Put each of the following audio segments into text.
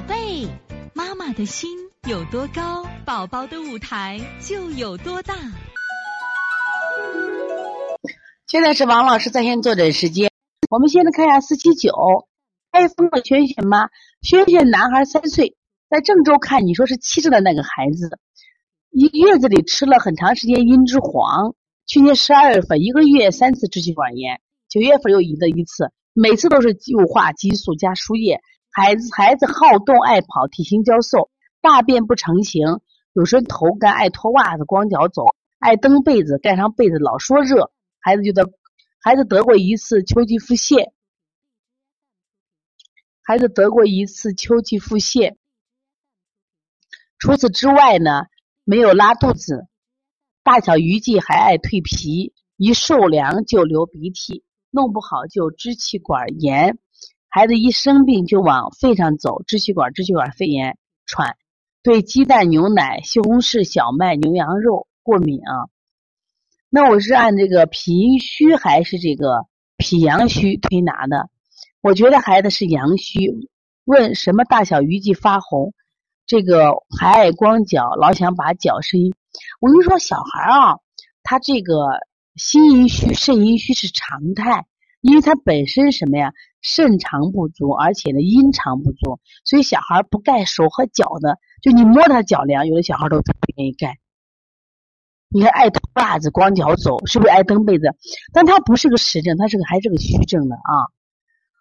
宝贝，妈妈的心有多高，宝宝的舞台就有多大。现在是王老师在线坐诊时间，我们现在看一下四七九，开封的轩轩妈，轩轩男孩三岁，在郑州看，你说是七岁的那个孩子，一个月子里吃了很长时间茵栀黄，去年十二月份一个月三次支气管炎，九月份又移了一次，每次都是诱化激素加输液。孩子孩子好动爱跑，体型娇瘦，大便不成形，有时候头干，爱脱袜子，光脚走，爱蹬被子，盖上被子老说热。孩子就得，孩子得过一次秋季腹泻，孩子得过一次秋季腹泻。除此之外呢，没有拉肚子，大小鱼际还爱蜕皮，一受凉就流鼻涕，弄不好就支气管炎。孩子一生病就往肺上走，支气管支气管肺炎喘，对鸡蛋、牛奶、西红柿、小麦、牛羊肉过敏啊。那我是按这个脾阴虚还是这个脾阳虚推拿的？我觉得孩子是阳虚。问什么大小鱼际发红？这个还爱光脚，老想把脚伸。我跟你说，小孩啊，他这个心阴虚、肾阴虚是常态。因为他本身什么呀，肾肠不足，而且呢阴藏不足，所以小孩不盖手和脚的，就你摸他脚凉，有的小孩都不愿意盖。你看爱脱袜子光脚走，是不是爱蹬被子？但他不是个实症，他是个还是个虚症的啊。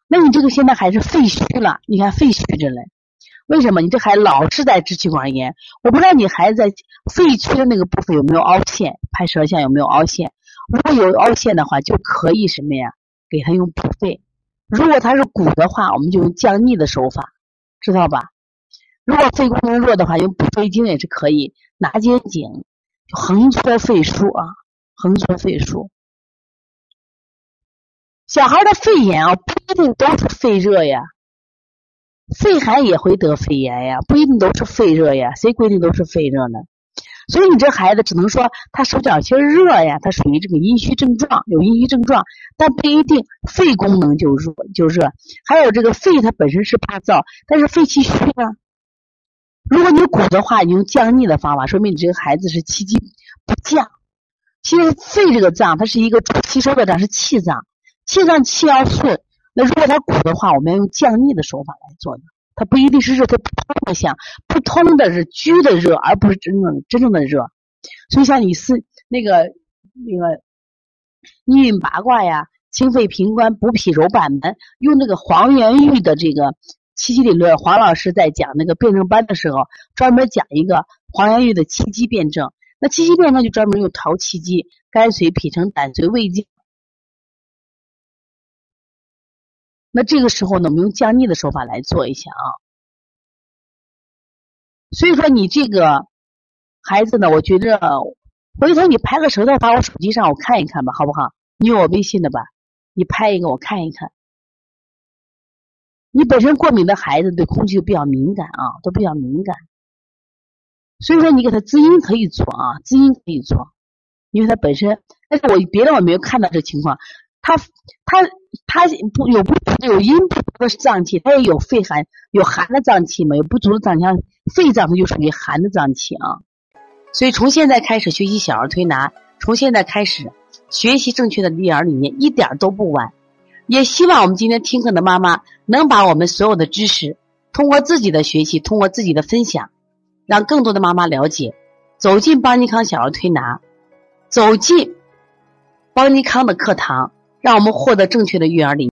那你这个现在还是肺虚了，你看肺虚着嘞。为什么？你这还老是在支气管炎？我不知道你孩子在肺区的那个部分有没有凹陷，拍舌象有没有凹陷？如果有凹陷的话，就可以什么呀？给他用补肺，如果他是骨的话，我们就用降逆的手法，知道吧？如果肺功能弱的话，用补肺经也是可以，拿肩颈就横搓肺腧啊，横搓肺腧。小孩的肺炎啊，不一定都是肺热呀，肺寒也会得肺炎呀，不一定都是肺热呀，谁规定都是肺热呢？所以你这孩子只能说他手脚心热呀，他属于这个阴虚症状，有阴虚症状，但不一定肺功能就弱就热。还有这个肺它本身是怕燥，但是肺气虚啊。如果你鼓的话，你用降逆的方法，说明你这个孩子是气机不降。其实肺这个脏，它是一个主吸收的脏，是气脏，气脏气要顺。那如果他鼓的话，我们要用降逆的手法来做的。它不一定是热，它不通的像不通的是拘的热，而不是真正真正的热。所以像你是那个那个逆运八卦呀，清肺平关、补脾揉板门，用那个黄元玉的这个气机理论，黄老师在讲那个辩证班的时候，专门讲一个黄元玉的气机辩证。那气机辩证就专门用调气机，肝随脾成，胆随胃经。那这个时候呢，我们用降逆的手法来做一下啊。所以说你这个孩子呢，我觉着回头你拍个舌头发我手机上，我看一看吧，好不好？你有我微信的吧？你拍一个我看一看。你本身过敏的孩子对空气就比较敏感啊，都比较敏感。所以说你给他滋阴可以做啊，滋阴可以做，因为他本身，但是我别的我没有看到这情况。他他他不有不足有阴不足的脏器，他也有肺寒有寒的脏器嘛？有不足的脏器，肺脏它就属于寒的脏器啊。所以从现在开始学习小儿推拿，从现在开始学习正确的育儿理念，一点都不晚。也希望我们今天听课的妈妈能把我们所有的知识，通过自己的学习，通过自己的分享，让更多的妈妈了解，走进邦尼康小儿推拿，走进邦尼康的课堂。让我们获得正确的育儿理念。